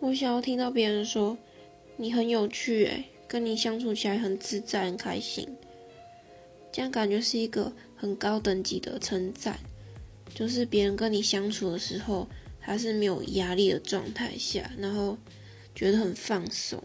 我想要听到别人说你很有趣诶跟你相处起来很自在很开心。这样感觉是一个很高等级的称赞就是别人跟你相处的时候他是没有压力的状态下然后觉得很放松